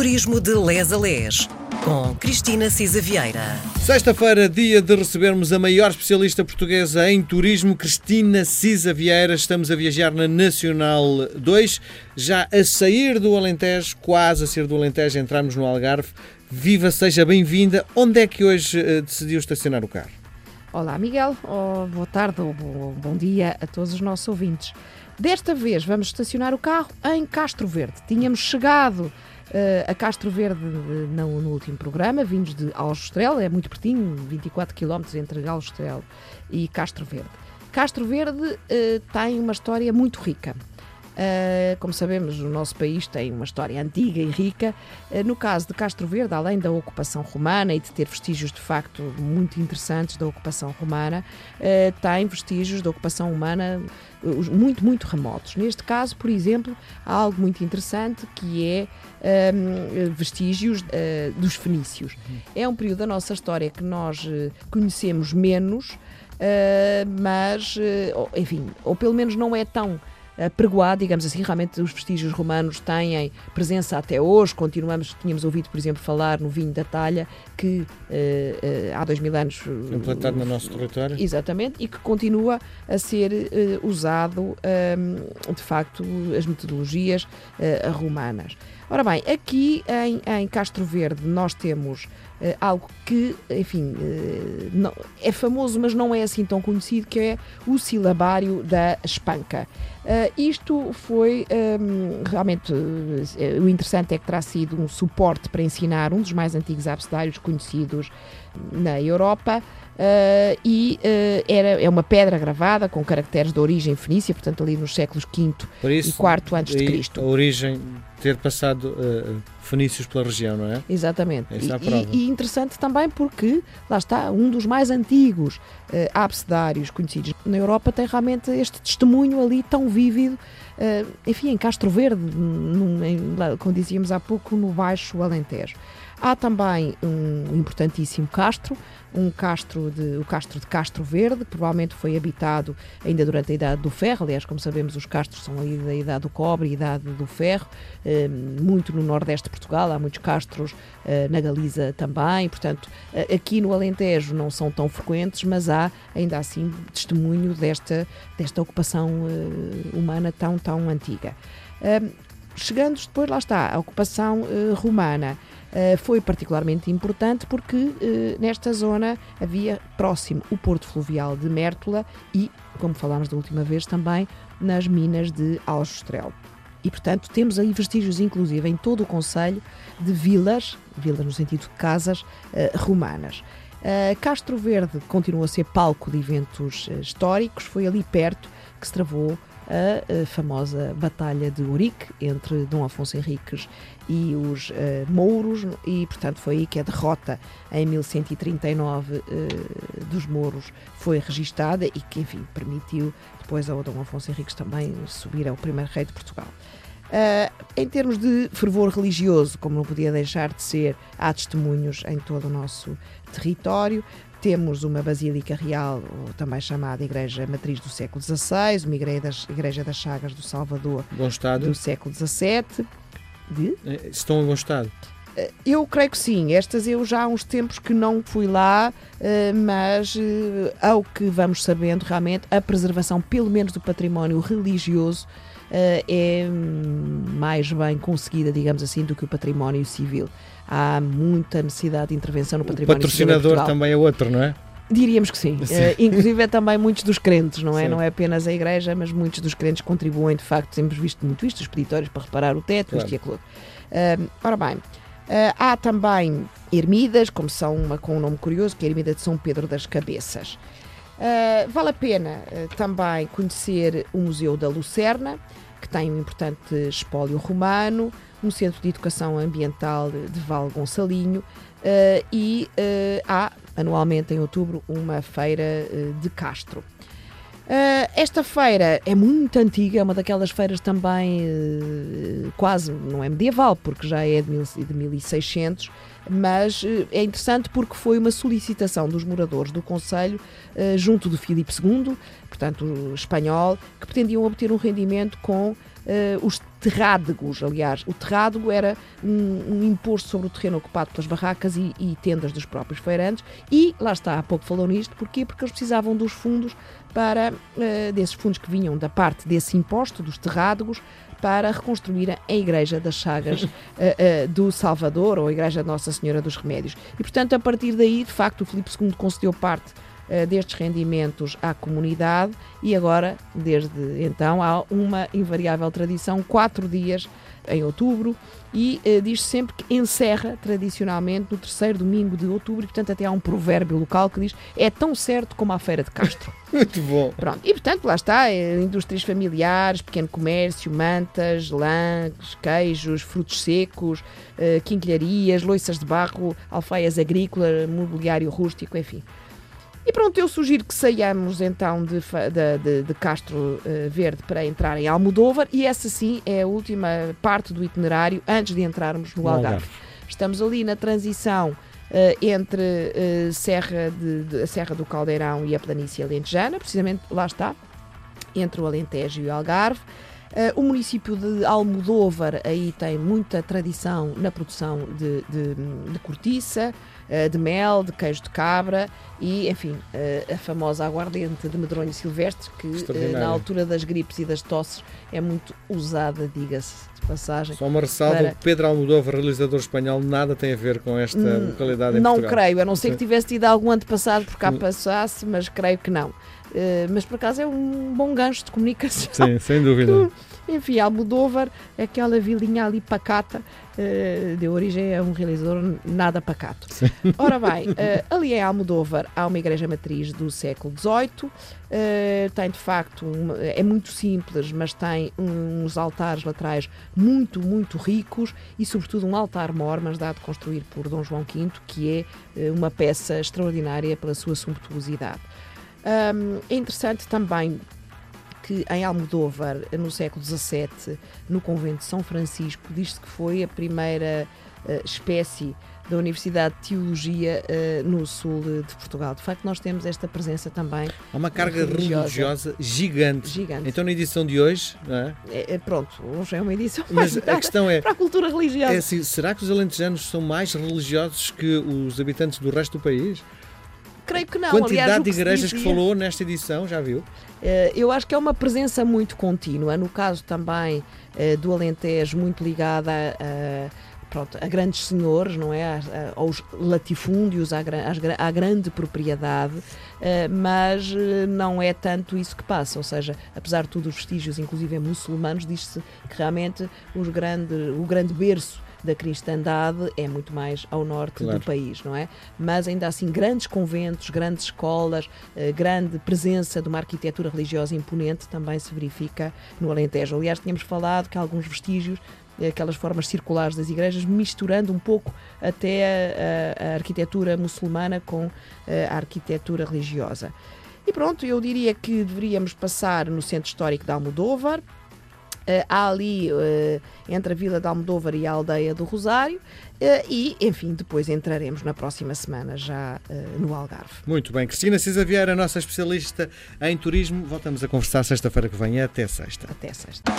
Turismo de Les a Les, com Cristina Cisa Vieira. Sexta-feira, dia de recebermos a maior especialista portuguesa em turismo, Cristina Cisa Vieira. Estamos a viajar na Nacional 2, já a sair do Alentejo, quase a sair do Alentejo, entramos no Algarve. Viva, seja bem-vinda. Onde é que hoje uh, decidiu estacionar o carro? Olá, Miguel. Oh, boa tarde ou bom dia a todos os nossos ouvintes. Desta vez vamos estacionar o carro em Castro Verde. Tínhamos chegado a Castro Verde uh, no, no, último programa, vindos de Aljustrel, é muito pertinho, 24 km entre Aljustrel e Castro Verde. Castro Verde uh, tem uma história muito rica. Uh, como sabemos, o nosso país tem uma história antiga e rica. Uh, no caso de Castro Verde, além da ocupação romana e de ter vestígios de facto muito interessantes da ocupação romana, uh, tem vestígios da ocupação humana muito, muito remotos. Neste caso, por exemplo, há algo muito interessante que é um, vestígios dos fenícios. É um período da nossa história que nós conhecemos menos, mas, enfim, ou pelo menos não é tão pregoado, digamos assim, realmente os vestígios romanos têm presença até hoje, continuamos, tínhamos ouvido, por exemplo, falar no vinho da talha, que uh, há dois mil anos... Implantado no nosso território. Exatamente, e que continua a ser usado, um, de facto, as metodologias romanas. Ora bem, aqui em, em Castro Verde nós temos uh, algo que, enfim, uh, não, é famoso, mas não é assim tão conhecido, que é o silabário da espanca. Uh, isto foi um, realmente o interessante é que terá sido um suporte para ensinar um dos mais antigos abecedários conhecidos na Europa. Uh, e uh, era, é uma pedra gravada com caracteres de origem fenícia, portanto ali nos séculos V e IV antes de Cristo. A origem ter passado uh, fenícios pela região, não é? Exatamente. E, e, interessante também porque, lá está, um dos mais antigos uh, abecedários conhecidos na Europa tem realmente este testemunho ali tão vívido, enfim, em Castro Verde, num, em, como dizíamos há pouco, no Baixo Alentejo. Há também um importantíssimo castro, um castro de, o castro de Castro Verde, provavelmente foi habitado ainda durante a Idade do Ferro. Aliás, como sabemos, os castros são da Idade do Cobre e Idade do Ferro, eh, muito no Nordeste de Portugal. Há muitos castros eh, na Galiza também. Portanto, eh, aqui no Alentejo não são tão frequentes, mas há ainda assim testemunho desta, desta ocupação humana tão, tão antiga. Chegando depois, lá está, a ocupação romana. Uh, foi particularmente importante porque uh, nesta zona havia próximo o porto fluvial de Mértola e, como falámos da última vez, também nas minas de Aljustrel. E, portanto, temos aí vestígios, inclusive, em todo o Conselho, de vilas, vilas no sentido de casas, uh, romanas. Castro Verde continua a ser palco de eventos históricos, foi ali perto que se travou a, a famosa Batalha de Urique entre Dom Afonso Henriques e os uh, mouros, e portanto foi aí que a derrota em 1139 uh, eh, dos mouros foi registada e que, enfim, permitiu depois ao Dom Afonso Henriques também subir ao primeiro rei de Portugal. Uh, em termos de fervor religioso, como não podia deixar de ser, há testemunhos em todo o nosso território. Temos uma Basílica Real, também chamada Igreja Matriz do século XVI, uma Igreja das, Igreja das Chagas do Salvador do século XVII. De? Eh, estão em bom estado? Eh, eu creio que sim. Estas eu já há uns tempos que não fui lá, eh, mas ao que vamos sabendo, realmente, a preservação, pelo menos do património religioso, é mais bem conseguida, digamos assim, do que o património civil. Há muita necessidade de intervenção no património civil. O patrocinador também é outro, não é? Diríamos que sim. sim. Uh, inclusive é também muitos dos crentes, não é? Sim. Não é apenas a igreja, mas muitos dos crentes contribuem, de facto, temos visto muito isto, os peditórios para reparar o teto, claro. isto e aquilo. Uh, ora bem, uh, há também ermidas, como são uma com um nome curioso, que é a ermida de São Pedro das Cabeças. Vale a pena também conhecer o Museu da Lucerna, que tem um importante espólio romano, um centro de educação ambiental de Val Gonçalinho e há anualmente em outubro uma feira uh, de Castro. Uh, esta feira é muito antiga, é uma daquelas feiras também uh, quase, não é medieval, porque já é de, mil, de 1600, mas uh, é interessante porque foi uma solicitação dos moradores do Conselho junto do Filipe II, portanto espanhol, que pretendiam obter um rendimento com os terrádegos. Aliás, o terrádego era um, um, imposto sobre o terreno ocupado pelas barracas e, e, tendas dos próprios feirantes. E lá está, há pouco falou nisto, porquê? Porque eles precisavam dos fundos para, uh, desses fundos que vinham da parte desse imposto, dos terrádegos, para reconstruir a Igreja das Chagas uh, uh, do Salvador, ou a Igreja Nossa Senhora dos Remédios. E, portanto, a partir daí, de facto, o Filipe II concedeu parte uh, destes rendimentos à comunidade e agora, desde então, há uma invariável tradição, quatro dias em outubro, e uh, diz sempre que encerra tradicionalmente no terceiro domingo de outubro, e portanto até há um provérbio local que diz é tão certo como a Feira de Castro. Muito bom. Pronto, e portanto lá está, é, indústrias familiares, pequeno comércio, mantas, lãs, queijos, frutos secos, uh, quinquilharias, loiças de barro, alfaias agrícolas, mobiliário rústico, enfim. E pronto, eu sugiro que saiamos então de, de, de, Castro uh, Verde para entrar em Almodóvar e essa sim é a última parte do itinerário antes de entrarmos no Algarve. Algarve. Estamos ali na transição Uh, entre uh, Serra de, de, a Serra do Caldeirão e a Planície Alentejana, precisamente lá está, entre o Alentejo e o Algarve. Uh, o município de Almodóvar aí tem muita tradição na produção de, de, de cortiça, de mel, de queijo de cabra e, enfim, uh, a famosa aguardente de medronho silvestre que na altura das gripes e das tosses é muito usada, diga-se de passagem. Só uma ressalva, para... Pedro Almodóvar, realizador espanhol, nada tem a ver com esta hum, localidade em Não Portugal. creio, a não ser que tivesse tido algum antepassado por cá passasse, mas creio que não. Uh, mas por acaso é um bom gancho de comunicação. Sim, sem dúvida. Enfim, Almodóvar, aquela vilinha ali pacata, uh, deu origem a um realizador nada pacato. Sim. Ora bem, uh, ali em Almodóvar há uma igreja matriz do século XVIII, tem de facto, é muito simples, mas tem uns altares laterais muito, muito ricos e sobretudo um altar mor, mas dado construir por Dom João V, que é uma peça extraordinária pela sua sumptuosidade. Um, é interessante também que em Almodóvar, no século XVII, no convento de São Francisco, diz-se que foi a primeira uh, espécie da Universidade de Teologia uh, no sul de Portugal. De facto, nós temos esta presença também. Há uma carga religiosa, religiosa gigante. gigante. Então, na edição de hoje, não é? é, é pronto, hoje é uma edição Mas a questão é. Para a cultura religiosa. É assim, será que os alentejanos são mais religiosos que os habitantes do resto do país? Creio que não. Quantidade Aliás, de igrejas que, que falou nesta edição, já viu? Uh, eu acho que é uma presença muito contínua. No caso também uh, do Alentejo, muito ligada a. Pronto, a grandes senhores, não é? A, a, aos latifúndios, à, à grande propriedade, uh, mas não é tanto isso que passa. Ou seja, apesar de tudo, os vestígios, inclusive muçulmanos, diz-se que realmente os grande, o grande berço da cristandade é muito mais ao norte claro. do país, não é? Mas ainda assim, grandes conventos, grandes escolas, eh, grande presença de uma arquitetura religiosa imponente também se verifica no Alentejo. Aliás, tínhamos falado que alguns vestígios eh, aquelas formas circulares das igrejas, misturando um pouco até a, a, a arquitetura muçulmana com eh, a arquitetura religiosa. E pronto, eu diria que deveríamos passar no centro histórico de Almodóvar, há ali uh, entre a Vila de Almodóvar e a Aldeia do Rosário uh, e, enfim, depois entraremos na próxima semana já no Algarve. Muito bem. Cristina Cisa Vieira, nossa especialista em turismo. Voltamos a conversar sexta-feira que vem. Até sexta. Até sexta.